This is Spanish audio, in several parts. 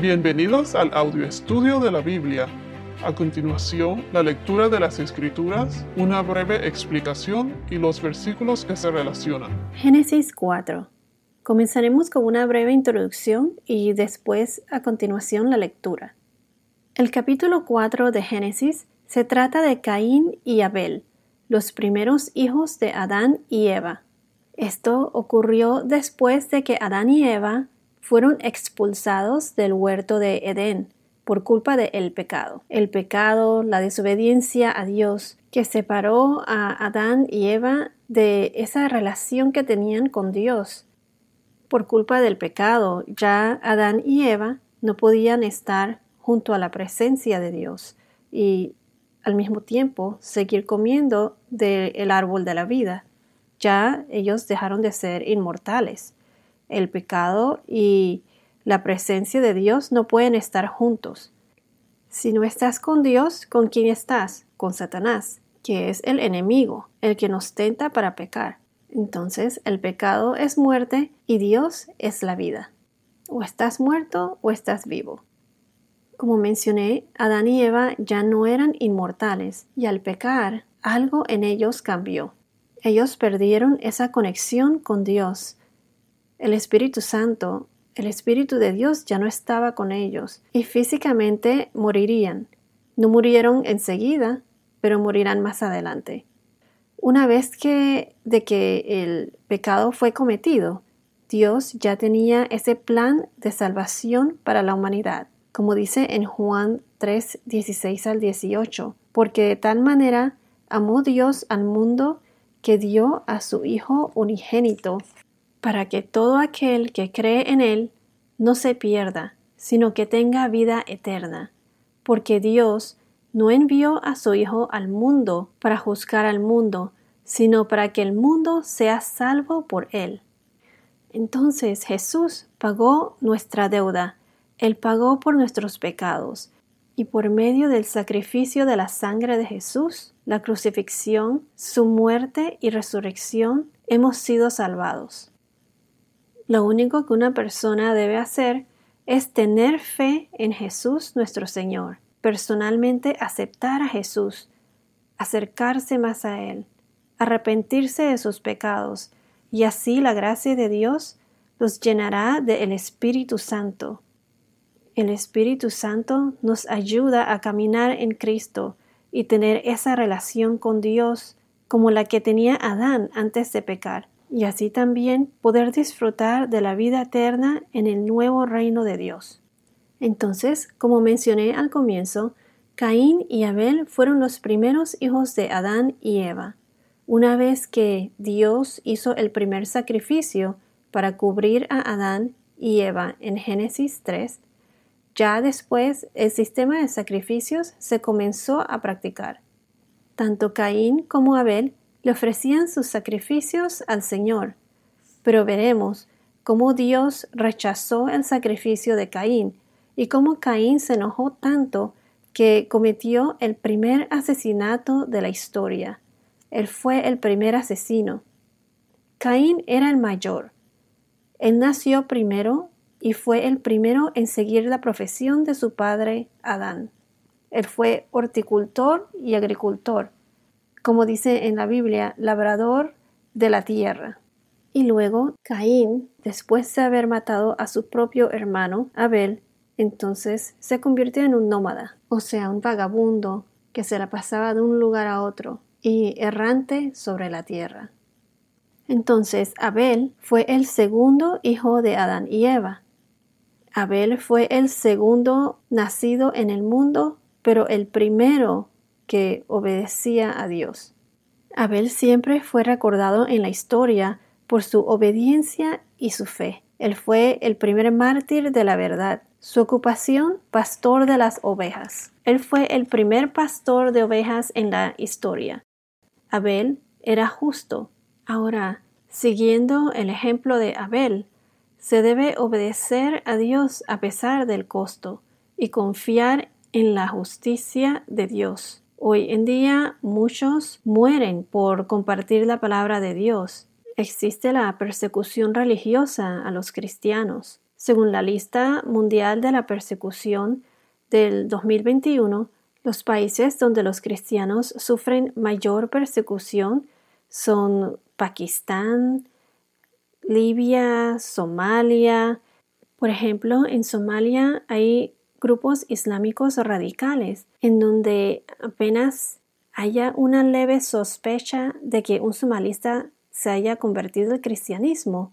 Bienvenidos al audio estudio de la Biblia. A continuación, la lectura de las Escrituras, una breve explicación y los versículos que se relacionan. Génesis 4. Comenzaremos con una breve introducción y después a continuación la lectura. El capítulo 4 de Génesis se trata de Caín y Abel, los primeros hijos de Adán y Eva. Esto ocurrió después de que Adán y Eva fueron expulsados del huerto de Edén por culpa del pecado. El pecado, la desobediencia a Dios, que separó a Adán y Eva de esa relación que tenían con Dios. Por culpa del pecado, ya Adán y Eva no podían estar junto a la presencia de Dios y al mismo tiempo seguir comiendo del árbol de la vida. Ya ellos dejaron de ser inmortales el pecado y la presencia de Dios no pueden estar juntos. Si no estás con Dios, ¿con quién estás? Con Satanás, que es el enemigo, el que nos tenta para pecar. Entonces el pecado es muerte y Dios es la vida. O estás muerto o estás vivo. Como mencioné, Adán y Eva ya no eran inmortales y al pecar algo en ellos cambió. Ellos perdieron esa conexión con Dios el Espíritu Santo, el Espíritu de Dios ya no estaba con ellos y físicamente morirían. No murieron enseguida, pero morirán más adelante. Una vez que de que el pecado fue cometido, Dios ya tenía ese plan de salvación para la humanidad, como dice en Juan 3, 16 al 18, porque de tal manera amó Dios al mundo que dio a su Hijo unigénito para que todo aquel que cree en Él no se pierda, sino que tenga vida eterna, porque Dios no envió a su Hijo al mundo para juzgar al mundo, sino para que el mundo sea salvo por Él. Entonces Jesús pagó nuestra deuda, Él pagó por nuestros pecados, y por medio del sacrificio de la sangre de Jesús, la crucifixión, su muerte y resurrección, hemos sido salvados. Lo único que una persona debe hacer es tener fe en Jesús nuestro Señor, personalmente aceptar a Jesús, acercarse más a Él, arrepentirse de sus pecados, y así la gracia de Dios los llenará del Espíritu Santo. El Espíritu Santo nos ayuda a caminar en Cristo y tener esa relación con Dios como la que tenía Adán antes de pecar y así también poder disfrutar de la vida eterna en el nuevo reino de Dios. Entonces, como mencioné al comienzo, Caín y Abel fueron los primeros hijos de Adán y Eva. Una vez que Dios hizo el primer sacrificio para cubrir a Adán y Eva en Génesis 3, ya después el sistema de sacrificios se comenzó a practicar. Tanto Caín como Abel le ofrecían sus sacrificios al Señor, pero veremos cómo Dios rechazó el sacrificio de Caín y cómo Caín se enojó tanto que cometió el primer asesinato de la historia. Él fue el primer asesino. Caín era el mayor. Él nació primero y fue el primero en seguir la profesión de su padre Adán. Él fue horticultor y agricultor como dice en la Biblia, labrador de la tierra. Y luego Caín, después de haber matado a su propio hermano Abel, entonces se convirtió en un nómada, o sea, un vagabundo que se la pasaba de un lugar a otro y errante sobre la tierra. Entonces Abel fue el segundo hijo de Adán y Eva. Abel fue el segundo nacido en el mundo, pero el primero que obedecía a Dios. Abel siempre fue recordado en la historia por su obediencia y su fe. Él fue el primer mártir de la verdad. Su ocupación, pastor de las ovejas. Él fue el primer pastor de ovejas en la historia. Abel era justo. Ahora, siguiendo el ejemplo de Abel, se debe obedecer a Dios a pesar del costo y confiar en la justicia de Dios. Hoy en día muchos mueren por compartir la palabra de Dios. Existe la persecución religiosa a los cristianos. Según la lista mundial de la persecución del 2021, los países donde los cristianos sufren mayor persecución son Pakistán, Libia, Somalia. Por ejemplo, en Somalia hay grupos islámicos radicales en donde apenas haya una leve sospecha de que un somalista se haya convertido al cristianismo,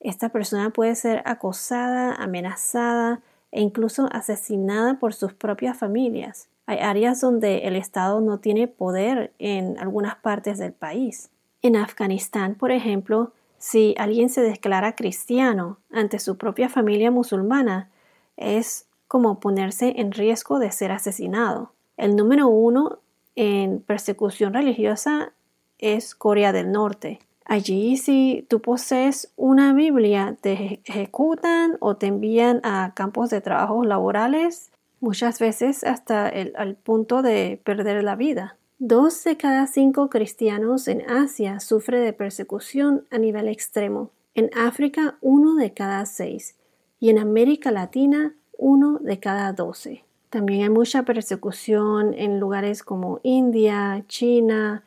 esta persona puede ser acosada, amenazada e incluso asesinada por sus propias familias. Hay áreas donde el Estado no tiene poder en algunas partes del país. En Afganistán, por ejemplo, si alguien se declara cristiano ante su propia familia musulmana, es como ponerse en riesgo de ser asesinado. El número uno en persecución religiosa es Corea del Norte. Allí si tú posees una Biblia te ejecutan o te envían a campos de trabajos laborales, muchas veces hasta el al punto de perder la vida. Dos de cada cinco cristianos en Asia sufre de persecución a nivel extremo. En África, uno de cada seis. Y en América Latina, uno de cada doce. También hay mucha persecución en lugares como India, China,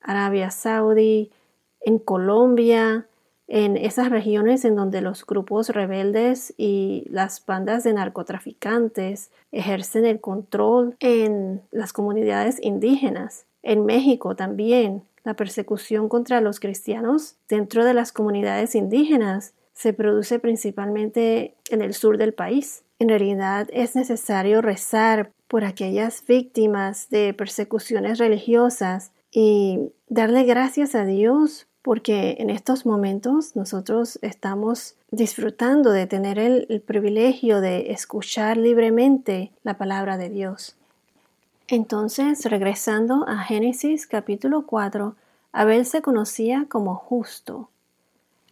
Arabia Saudí, en Colombia, en esas regiones en donde los grupos rebeldes y las bandas de narcotraficantes ejercen el control en las comunidades indígenas. En México también, la persecución contra los cristianos dentro de las comunidades indígenas se produce principalmente en el sur del país. En realidad es necesario rezar por aquellas víctimas de persecuciones religiosas y darle gracias a Dios porque en estos momentos nosotros estamos disfrutando de tener el, privilegio de escuchar libremente la palabra de Dios. Entonces, regresando a Génesis capítulo 4, Abel se conocía como justo.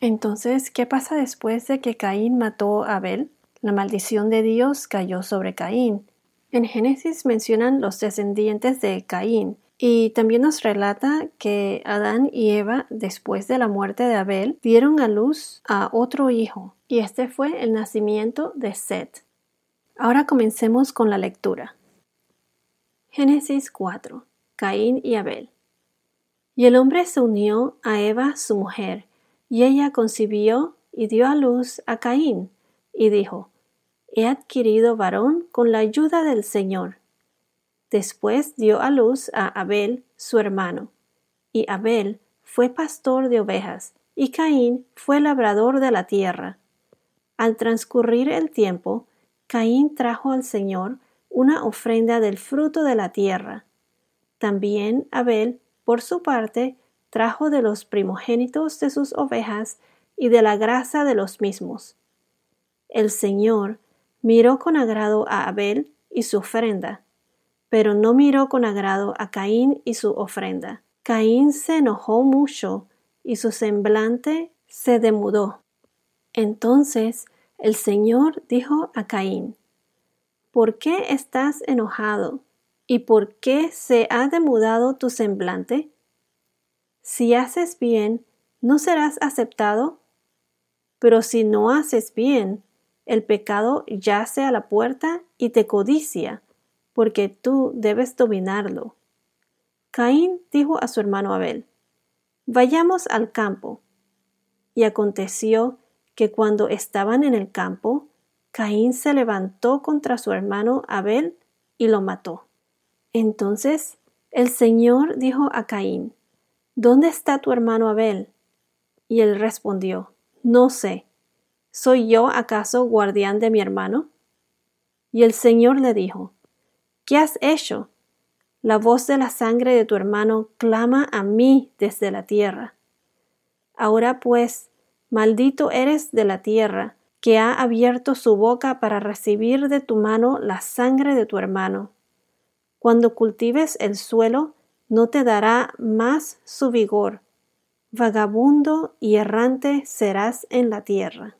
Entonces, ¿qué pasa después de que Caín mató a Abel? La maldición de Dios cayó sobre Caín. En Génesis mencionan los descendientes de Caín, y también nos relata que Adán y Eva, después de la muerte de Abel, dieron a luz a otro hijo, y este fue el nacimiento de Set. Ahora comencemos con la lectura. Génesis 4. Caín y Abel. Y el hombre se unió a Eva, su mujer, y ella concibió y dio a luz a Caín, y dijo, He adquirido varón con la ayuda del Señor. Después dio a luz a Abel, su hermano. Y Abel fue pastor de ovejas, y Caín fue labrador de la tierra. Al transcurrir el tiempo, Caín trajo al Señor una ofrenda del fruto de la tierra. También Abel, por su parte, trajo de los primogénitos de sus ovejas y de la grasa de los mismos. El Señor miró con agrado a Abel y su ofrenda, pero no miró con agrado a Caín y su ofrenda. Caín se enojó mucho y su semblante se demudó. Entonces el Señor dijo a Caín, ¿Por qué estás enojado? ¿Y por qué se ha demudado tu semblante? Si haces bien, ¿no serás aceptado? Pero si no haces bien, el pecado yace a la puerta y te codicia, porque tú debes dominarlo. Caín dijo a su hermano Abel, Vayamos al campo. Y aconteció que cuando estaban en el campo, Caín se levantó contra su hermano Abel y lo mató. Entonces el Señor dijo a Caín, ¿Dónde está tu hermano Abel? Y él respondió, No sé. ¿Soy yo acaso guardián de mi hermano? Y el Señor le dijo, ¿Qué has hecho? La voz de la sangre de tu hermano clama a mí desde la tierra. Ahora pues, maldito eres de la tierra, que ha abierto su boca para recibir de tu mano la sangre de tu hermano. Cuando cultives el suelo, no te dará más su vigor. Vagabundo y errante serás en la tierra.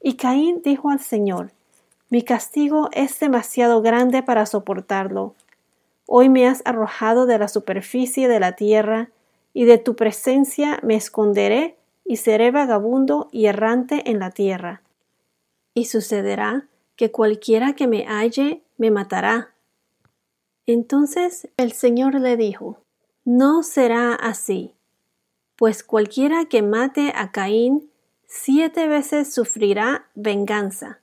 Y Caín dijo al Señor, mi castigo es demasiado grande para soportarlo. Hoy me has arrojado de la superficie de la tierra, y de tu presencia me esconderé y seré vagabundo y errante en la tierra. y sucederá que cualquiera que me halle me matará. Entonces el Señor le dijo, No será así, pues cualquiera que mate a Caín siete veces sufrirá venganza.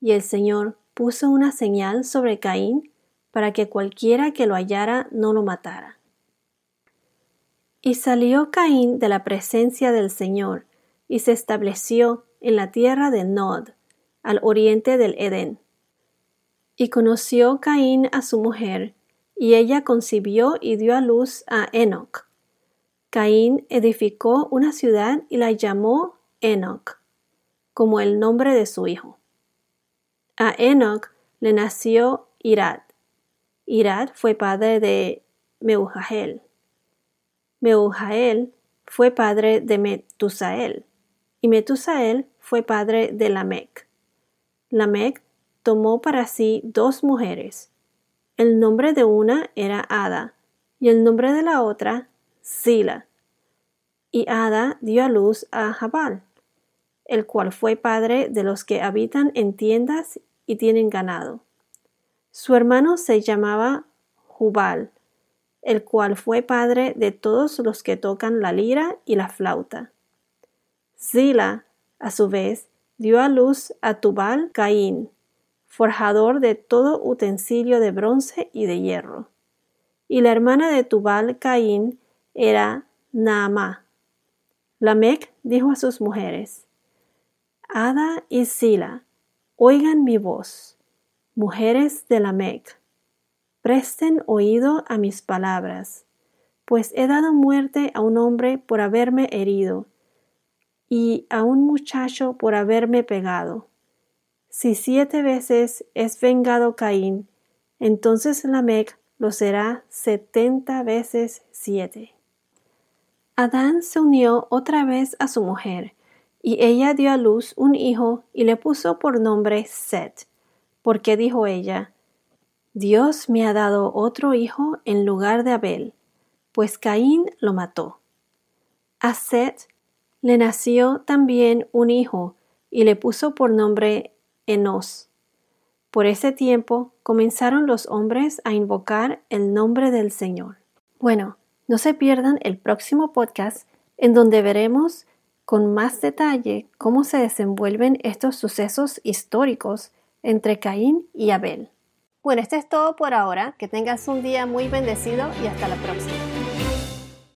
Y el Señor puso una señal sobre Caín para que cualquiera que lo hallara no lo matara. Y salió Caín de la presencia del Señor y se estableció en la tierra de Nod, al oriente del Edén. Y conoció Caín a su mujer, y ella concibió y dio a luz a Enoch. Caín edificó una ciudad y la llamó Enoch, como el nombre de su hijo. A Enoch le nació Irad. Irad fue padre de Meujael. Meujael fue padre de Metusael. Y Metusael fue padre de Lamec. Lamec tomó para sí dos mujeres. El nombre de una era Ada y el nombre de la otra Sila. Y Ada dio a luz a Jabal, el cual fue padre de los que habitan en tiendas y tienen ganado. Su hermano se llamaba Jubal, el cual fue padre de todos los que tocan la lira y la flauta. Zila, a su vez, dio a luz a Tubal Caín, forjador de todo utensilio de bronce y de hierro. Y la hermana de Tubal Caín era Naamá. Lamec dijo a sus mujeres, Ada y Sila, oigan mi voz, mujeres de Lamec, presten oído a mis palabras, pues he dado muerte a un hombre por haberme herido, y a un muchacho por haberme pegado. Si siete veces es vengado Caín, entonces Lamec lo será setenta veces siete. Adán se unió otra vez a su mujer, y ella dio a luz un hijo y le puso por nombre Set, porque dijo ella, Dios me ha dado otro hijo en lugar de Abel, pues Caín lo mató. A Set le nació también un hijo y le puso por nombre Enos. Por ese tiempo comenzaron los hombres a invocar el nombre del Señor. Bueno, no se pierdan el próximo podcast en donde veremos con más detalle cómo se desenvuelven estos sucesos históricos entre Caín y Abel. Bueno, esto es todo por ahora. Que tengas un día muy bendecido y hasta la próxima.